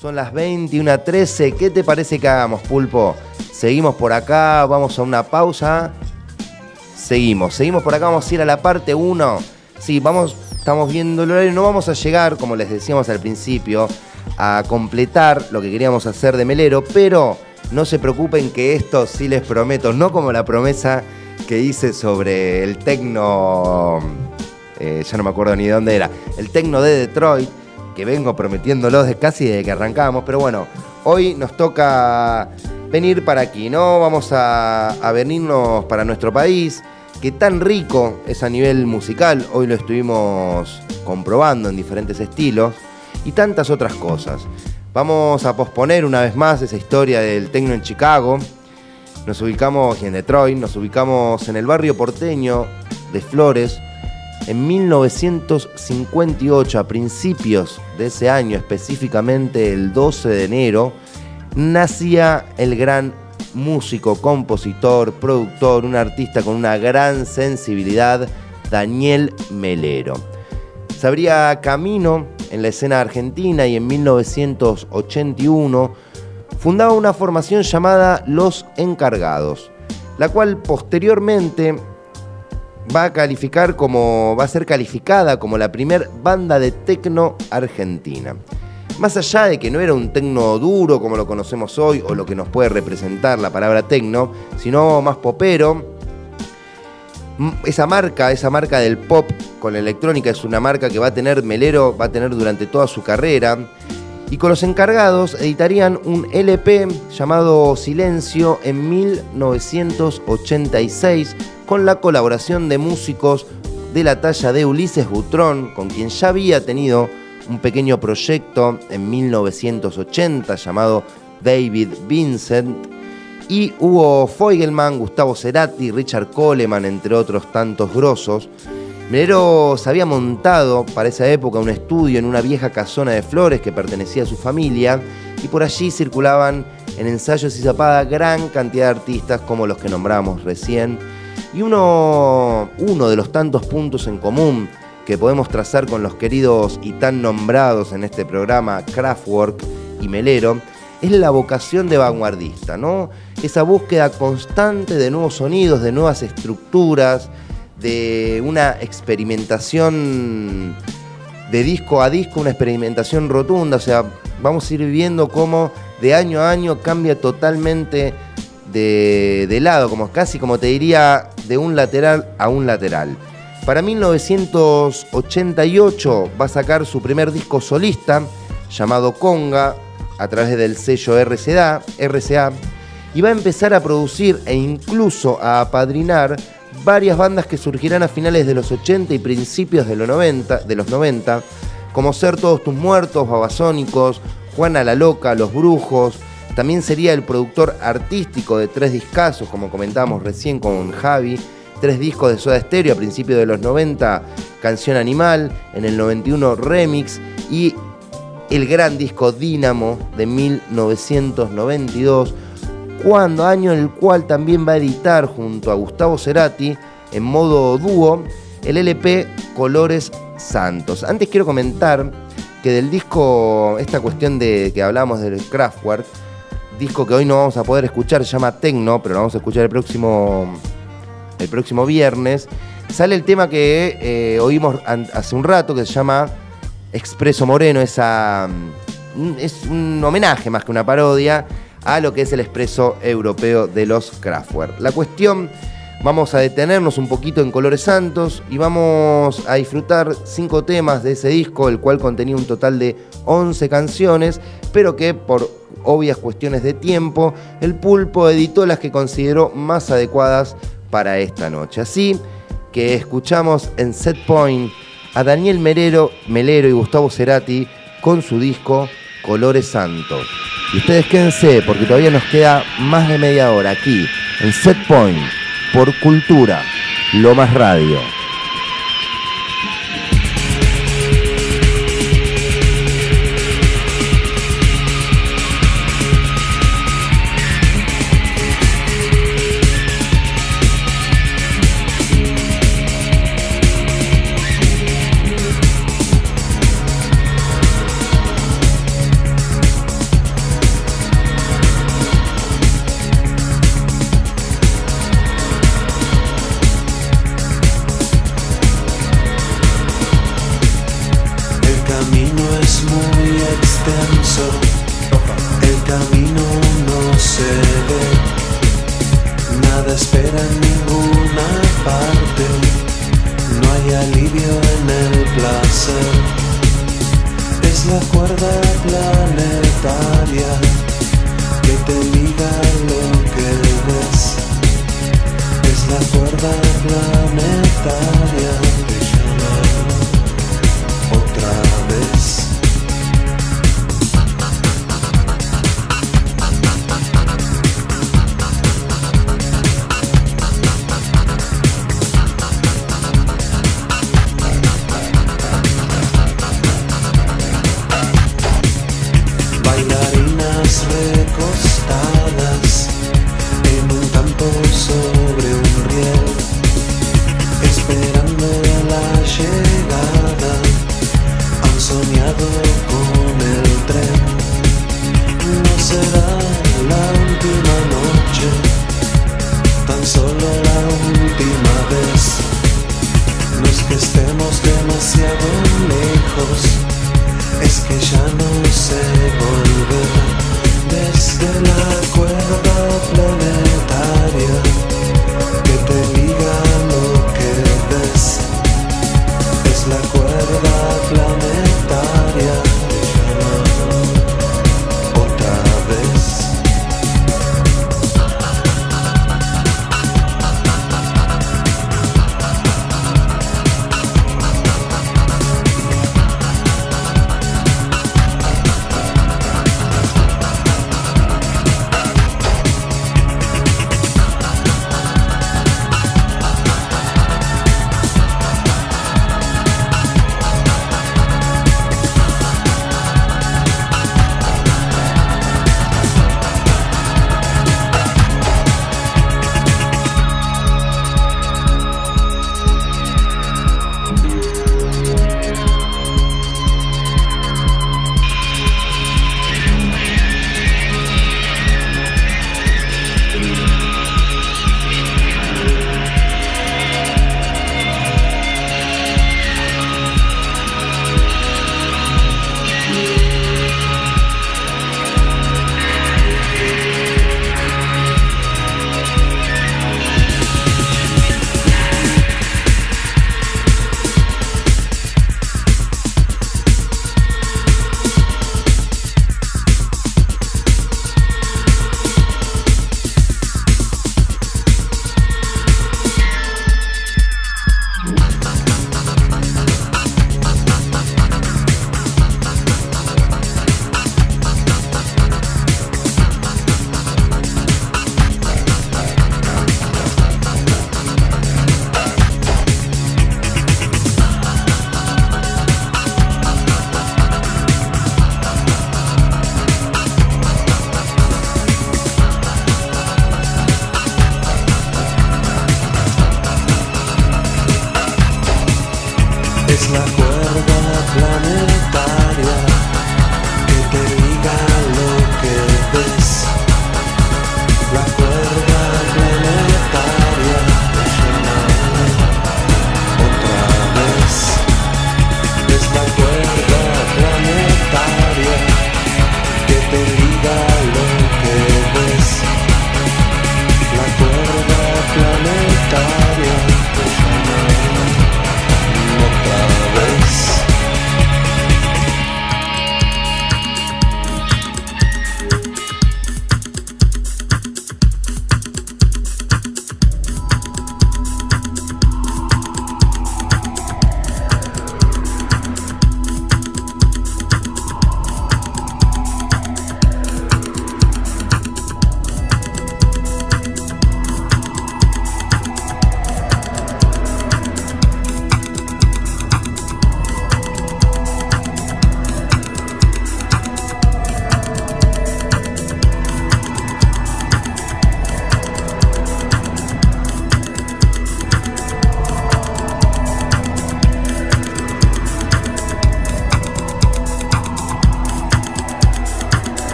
Son las 21.13. ¿Qué te parece que hagamos, Pulpo? Seguimos por acá, vamos a una pausa. Seguimos, seguimos por acá, vamos a ir a la parte 1. Sí, vamos, estamos viendo el horario, no vamos a llegar, como les decíamos al principio, a completar lo que queríamos hacer de Melero, pero no se preocupen que esto sí les prometo, no como la promesa que hice sobre el tecno, eh, ya no me acuerdo ni de dónde era, el tecno de Detroit, que vengo prometiéndolo de casi desde que arrancamos, pero bueno, hoy nos toca venir para aquí, ¿no? Vamos a, a venirnos para nuestro país, que tan rico es a nivel musical, hoy lo estuvimos comprobando en diferentes estilos, y tantas otras cosas. Vamos a posponer una vez más esa historia del tecno en Chicago. Nos ubicamos en Detroit, nos ubicamos en el barrio porteño de Flores. En 1958, a principios de ese año, específicamente el 12 de enero, nacía el gran músico, compositor, productor, un artista con una gran sensibilidad, Daniel Melero. Se abría camino en la escena argentina y en 1981 fundaba una formación llamada Los Encargados, la cual posteriormente va a calificar como va a ser calificada como la primer banda de tecno argentina. Más allá de que no era un tecno duro como lo conocemos hoy o lo que nos puede representar la palabra tecno, sino más popero, esa marca, esa marca del pop con la electrónica es una marca que va a tener Melero, va a tener durante toda su carrera. Y con los encargados editarían un LP llamado Silencio en 1986 con la colaboración de músicos de la talla de Ulises Butrón, con quien ya había tenido un pequeño proyecto en 1980 llamado David Vincent y Hugo Feugelman, Gustavo Cerati, Richard Coleman, entre otros tantos grosos. Melero se había montado para esa época un estudio en una vieja casona de flores que pertenecía a su familia y por allí circulaban en ensayos y zapada gran cantidad de artistas como los que nombramos recién. Y uno, uno de los tantos puntos en común que podemos trazar con los queridos y tan nombrados en este programa Kraftwerk y Melero es la vocación de vanguardista, ¿no? Esa búsqueda constante de nuevos sonidos, de nuevas estructuras, de una experimentación de disco a disco, una experimentación rotunda, o sea, vamos a ir viendo cómo de año a año cambia totalmente de, lado, como casi como te diría, de un lateral a un lateral. Para 1988 va a sacar su primer disco solista llamado Conga, a través del sello RCA, RCA y va a empezar a producir e incluso a apadrinar varias bandas que surgirán a finales de los 80 y principios de los 90, de los 90 como Ser Todos Tus Muertos, Babasónicos, Juana la Loca, Los Brujos. También sería el productor artístico de tres discazos, como comentábamos recién con Javi, tres discos de Soda Stereo a principios de los 90, Canción Animal, en el 91 Remix y el gran disco Dínamo de 1992, cuando año en el cual también va a editar junto a Gustavo Cerati en modo dúo el LP Colores Santos. Antes quiero comentar que del disco, esta cuestión de que hablamos del Kraftwerk, disco que hoy no vamos a poder escuchar, se llama Tecno, pero lo vamos a escuchar el próximo, el próximo viernes, sale el tema que eh, oímos hace un rato que se llama Expreso Moreno, esa, mm, es un homenaje más que una parodia a lo que es el expreso europeo de los Kraftwerk. La cuestión, vamos a detenernos un poquito en Colores Santos y vamos a disfrutar cinco temas de ese disco, el cual contenía un total de 11 canciones, pero que por obvias cuestiones de tiempo, el pulpo editó las que consideró más adecuadas para esta noche. Así que escuchamos en Set Point a Daniel Melero, Melero y Gustavo Cerati con su disco Colores Santos. Y ustedes quédense porque todavía nos queda más de media hora aquí en Set Point por Cultura, lo más radio. la cuerda planetaria que te liga lo que ves. Es la cuerda planetaria. será?